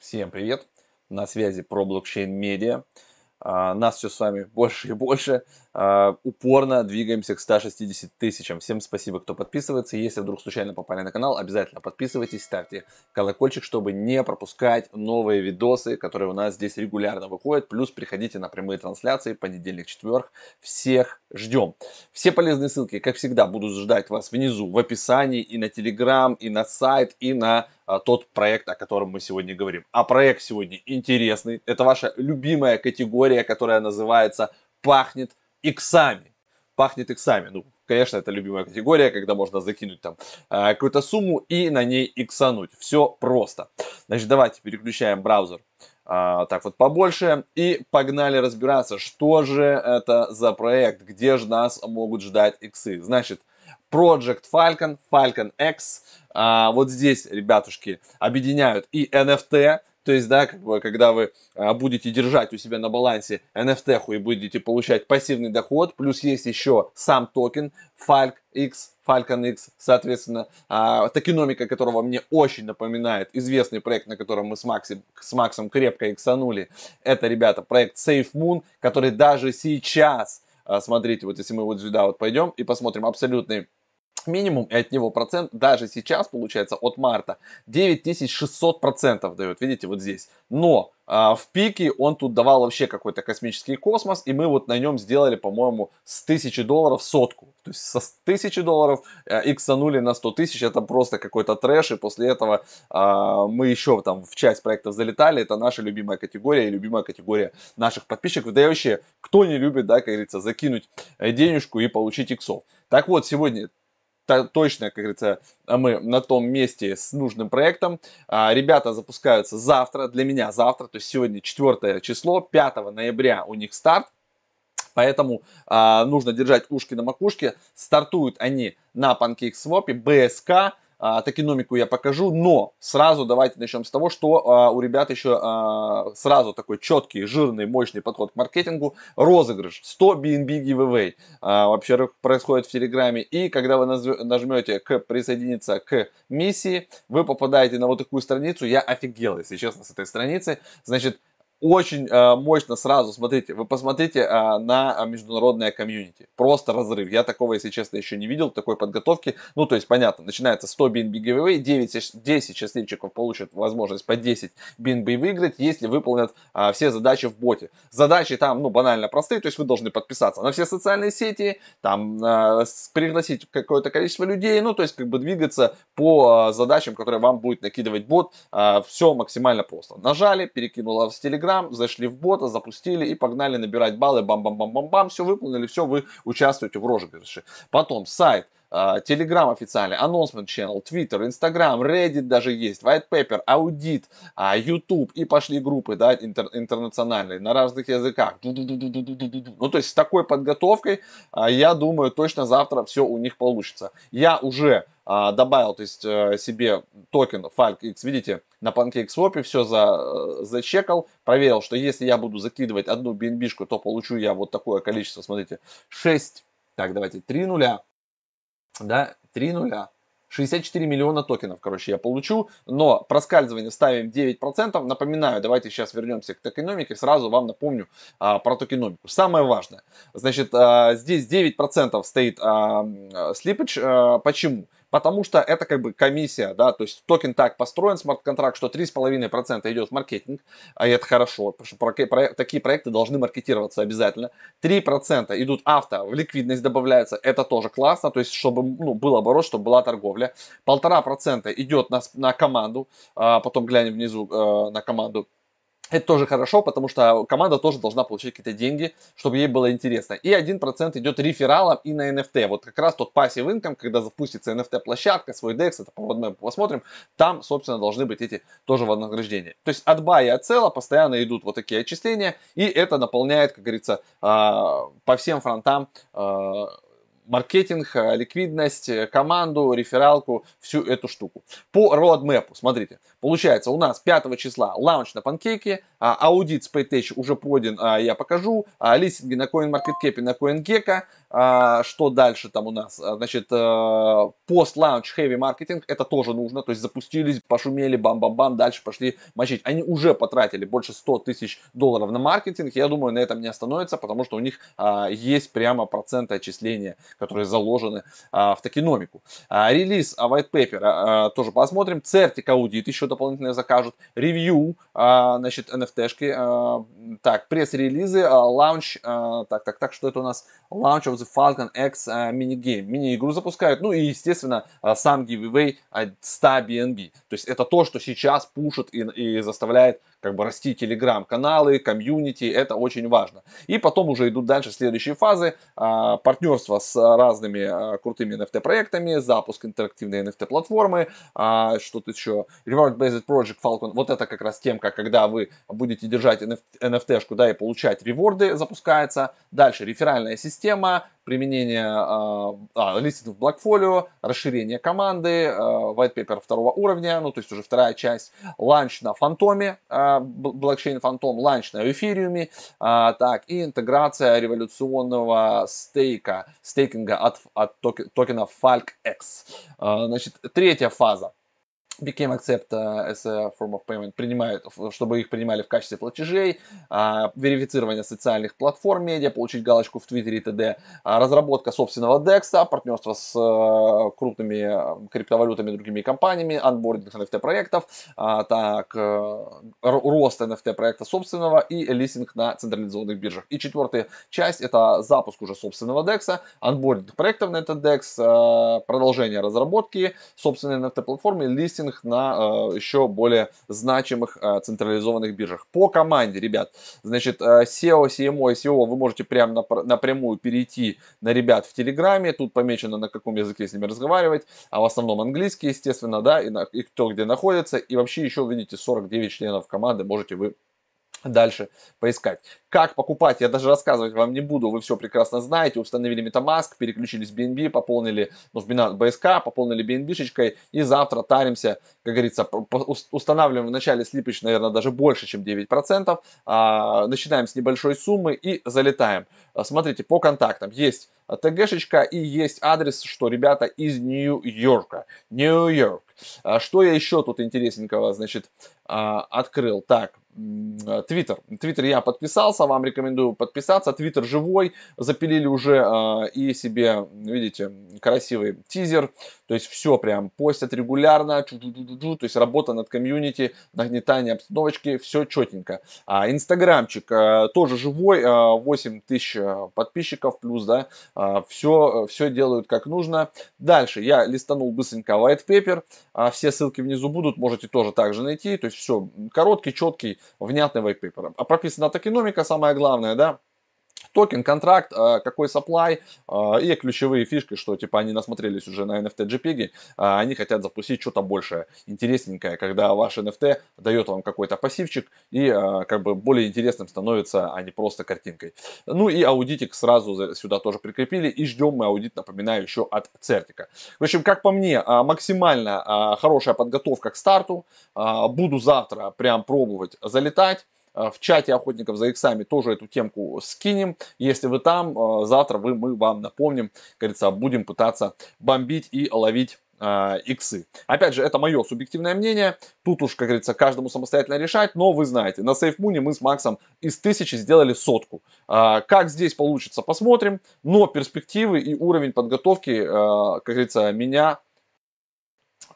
Всем привет! На связи про блокчейн медиа. А, нас все с вами больше и больше. А, упорно двигаемся к 160 тысячам. Всем спасибо, кто подписывается. Если вдруг случайно попали на канал, обязательно подписывайтесь, ставьте колокольчик, чтобы не пропускать новые видосы, которые у нас здесь регулярно выходят. Плюс приходите на прямые трансляции понедельник, четверг. Всех ждем. Все полезные ссылки, как всегда, буду ждать вас внизу в описании и на Телеграм, и на сайт, и на тот проект, о котором мы сегодня говорим. А проект сегодня интересный. Это ваша любимая категория, которая называется «Пахнет иксами». Пахнет иксами. Ну, конечно, это любимая категория, когда можно закинуть там а, какую-то сумму и на ней иксануть. Все просто. Значит, давайте переключаем браузер а, так вот побольше и погнали разбираться, что же это за проект, где же нас могут ждать иксы. Значит, Project Falcon, Falcon X. А, вот здесь, ребятушки, объединяют и NFT, то есть, да, как бы, когда вы а, будете держать у себя на балансе NFT и будете получать пассивный доход, плюс есть еще сам токен Falc X, Falcon X, соответственно, а, токеномика которого мне очень напоминает известный проект, на котором мы с, Максим, с Максом крепко иксанули. Это, ребята, проект Safe Moon, который даже сейчас, смотрите, вот если мы вот сюда вот пойдем и посмотрим абсолютный минимум, и от него процент даже сейчас, получается, от марта 9600 процентов дает, видите, вот здесь. Но а, в пике он тут давал вообще какой-то космический космос, и мы вот на нем сделали, по-моему, с 1000 долларов сотку. То есть со 1000 долларов а, иксанули на 100 тысяч, это просто какой-то трэш, и после этого а, мы еще там в часть проектов залетали, это наша любимая категория и любимая категория наших подписчиков, да кто не любит, да, как говорится, закинуть э, денежку и получить иксов. Так вот, сегодня точно, как говорится, мы на том месте с нужным проектом. А, ребята запускаются завтра, для меня завтра, то есть сегодня 4 число, 5 ноября у них старт. Поэтому а, нужно держать ушки на макушке. Стартуют они на PancakeSwap, BSK, а, токеномику я покажу, но сразу давайте начнем с того, что а, у ребят еще а, сразу такой четкий, жирный, мощный подход к маркетингу. Розыгрыш 100 BNB giveaway а, вообще происходит в Телеграме. И когда вы нажмете к присоединиться к миссии, вы попадаете на вот такую страницу. Я офигел, если честно, с этой страницы. Значит, очень э, мощно сразу, смотрите, вы посмотрите э, на международное комьюнити. Просто разрыв. Я такого, если честно, еще не видел, такой подготовки. Ну, то есть, понятно, начинается 100 BNB giveaway, 9, 10 счастливчиков получат возможность по 10 BNB выиграть, если выполнят э, все задачи в боте. Задачи там, ну, банально простые, то есть вы должны подписаться на все социальные сети, там, э, пригласить какое-то количество людей, ну, то есть, как бы двигаться по э, задачам, которые вам будет накидывать бот. Э, все максимально просто. Нажали, перекинула в Telegram, Telegram, зашли в бота, запустили и погнали набирать баллы, бам-бам-бам-бам-бам, все выполнили, все, вы участвуете в розыгрыше. Потом сайт, Telegram а, официальный, Announcement Channel, Twitter, Instagram, Reddit даже есть, White Paper, Audit, а, YouTube и пошли группы, да, интер, интернациональные на разных языках. Ну, то есть с такой подготовкой, а, я думаю, точно завтра все у них получится. Я уже добавил, то есть э, себе токен FalcX, видите, на PancakeSwap все за, э, зачекал, проверил, что если я буду закидывать одну BNB, то получу я вот такое количество, смотрите, 6, так, давайте, 3 нуля, да, 3 нуля. 64 миллиона токенов, короче, я получу, но проскальзывание ставим 9%. Напоминаю, давайте сейчас вернемся к токеномике, сразу вам напомню а, про токеномику. Самое важное, значит, а, здесь 9% стоит а, slippage, а, почему? Потому что это как бы комиссия, да, то есть токен так построен, смарт-контракт, что 3,5% идет в маркетинг, а это хорошо, потому что про, про, такие проекты должны маркетироваться обязательно. 3% идут авто, в ликвидность добавляется, это тоже классно, то есть чтобы ну, был оборот, чтобы была торговля. Полтора процента идет на, на команду, а потом глянем внизу э, на команду это тоже хорошо, потому что команда тоже должна получить какие-то деньги, чтобы ей было интересно. И 1% идет рефералом и на NFT. Вот как раз тот пассив инком, когда запустится NFT-площадка, свой DEX, это мы посмотрим, там, собственно, должны быть эти тоже вознаграждения. То есть от buy и от sell постоянно идут вот такие отчисления, и это наполняет, как говорится, а, по всем фронтам а, маркетинг, э, ликвидность, э, команду, рефералку, всю эту штуку. По roadmap, смотрите, получается у нас 5 числа лаунч на панкейке, аудит с PayTech уже пройден, а, я покажу, а, листинги на CoinMarketCap и на CoinGecko, А, что дальше там у нас? А, значит, пост-лаунч heavy маркетинг, это тоже нужно, то есть запустились, пошумели, бам-бам-бам, дальше пошли мочить. Они уже потратили больше 100 тысяч долларов на маркетинг, я думаю, на этом не остановится, потому что у них а, есть прямо проценты отчисления, которые заложены а, в токеномику. А, релиз а, white paper а, тоже посмотрим, цертик аудит еще дополнительно закажут, ревью, а, значит, NFT-шки, а, так, пресс-релизы, а, лаунч, а, так, так, так, что это у нас? Launch of the Falcon X uh, mini-game. Мини-игру запускают. Ну и, естественно, uh, сам giveaway от 100 BNB. То есть это то, что сейчас пушит и, и заставляет как бы расти телеграм-каналы, комьюнити, это очень важно. И потом уже идут дальше следующие фазы, а, партнерство с разными а, крутыми NFT-проектами, запуск интерактивной NFT-платформы, а, что-то еще, Reward-Based Project Falcon, вот это как раз темка, когда вы будете держать NFT-шку, да, и получать reward ы, запускается. Дальше реферальная система, применение а, в Blockfolio, расширение команды, white paper второго уровня, ну то есть уже вторая часть, launch на фантоме, а, блокчейн Fantom, launch на эфириуме, а, так, и интеграция революционного стейка, стейкинга от, от токена FalcX. А, значит, третья фаза became accept as a form of payment, принимают, чтобы их принимали в качестве платежей, а, верифицирование социальных платформ медиа, получить галочку в Твиттере и т.д., а, разработка собственного DEX, партнерство с э, крупными э, криптовалютами и другими компаниями, анбординг NFT-проектов, а, так, э, рост NFT-проекта собственного и листинг на централизованных биржах. И четвертая часть это запуск уже собственного DEX, анбординг проектов на этот DEX, продолжение разработки собственной NFT-платформы, листинг ценных на э, еще более значимых э, централизованных биржах. По команде, ребят, значит, э, SEO, CMO SEO вы можете прямо напрямую перейти на ребят в Телеграме, тут помечено, на каком языке с ними разговаривать, а в основном английский, естественно, да, и, на, и кто где находится, и вообще еще, видите, 49 членов команды можете вы дальше поискать. Как покупать, я даже рассказывать вам не буду, вы все прекрасно знаете. Установили MetaMask, переключились в BNB, пополнили ну, в Binance BSK, пополнили BNB-шечкой и завтра таримся, как говорится, устанавливаем в начале слипыч, наверное, даже больше, чем 9%. А, начинаем с небольшой суммы и залетаем. А, смотрите, по контактам есть ТГшечка и есть адрес, что ребята из Нью-Йорка. Нью-Йорк. А, что я еще тут интересненького, значит, открыл? Так, Твиттер. Твиттер я подписался, вам рекомендую подписаться. Твиттер живой, запилили уже э, и себе, видите, красивый тизер. То есть все прям постят регулярно, то есть работа над комьюнити, нагнетание обстановочки, все четенько. А, Инстаграмчик э, тоже живой, э, 8 тысяч э, подписчиков плюс, да, э, все, все делают как нужно. Дальше я листанул быстренько white paper, э, все ссылки внизу будут, можете тоже также найти. То есть все короткий, четкий, внятный white paper. А прописана токеномика, самое главное, да, токен, контракт, а, какой supply а, и ключевые фишки, что типа они насмотрелись уже на NFT JPEG, а, они хотят запустить что-то большее, интересненькое, когда ваш NFT дает вам какой-то пассивчик и как бы более интересным становится, а не просто картинкой. Ну и аудитик сразу сюда тоже прикрепили и ждем мы аудит, напоминаю, еще от Цертика. В общем, как по мне, максимально хорошая подготовка к старту. Буду завтра прям пробовать залетать. Э, в чате охотников за иксами тоже эту темку скинем. Если вы там, э, завтра вы, мы вам напомним, говорится, будем пытаться бомбить и ловить э, иксы. Опять же, это мое субъективное мнение. Тут уж, как говорится, каждому самостоятельно решать. Но вы знаете, на SafeMoon мы с Максом из тысячи сделали сотку. Как здесь получится, посмотрим. Но перспективы и уровень подготовки, как говорится, меня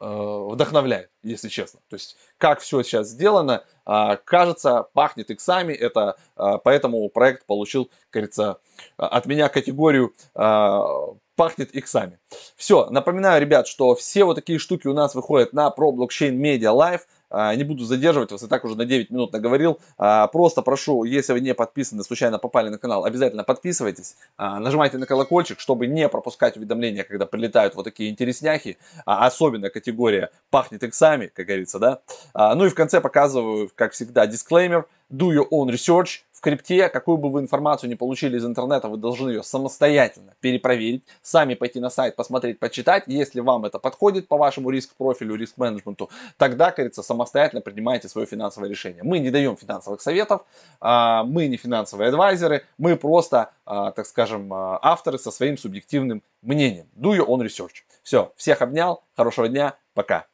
вдохновляет, если честно. То есть, как все сейчас сделано, а, кажется, пахнет иксами. Это а, поэтому проект получил, говорится, от меня категорию а, пахнет иксами. Все, напоминаю, ребят, что все вот такие штуки у нас выходят на Pro Blockchain Media Live. А, не буду задерживать вас, и так уже на 9 минут наговорил. А, просто прошу, если вы не подписаны, случайно попали на канал, обязательно подписывайтесь. А, нажимайте на колокольчик, чтобы не пропускать уведомления, когда прилетают вот такие интересняхи. Особенно категория пахнет иксами, как говорится, да. Ну и в конце показываю, как всегда, дисклеймер. Do your own research в крипте, какую бы вы информацию не получили из интернета, вы должны ее самостоятельно перепроверить, сами пойти на сайт, посмотреть, почитать. Если вам это подходит по вашему риск-профилю, риск-менеджменту, тогда, кажется, самостоятельно принимаете свое финансовое решение. Мы не даем финансовых советов, а, мы не финансовые адвайзеры, мы просто, а, так скажем, а, авторы со своим субъективным мнением. Do your own research. Все, всех обнял, хорошего дня, пока.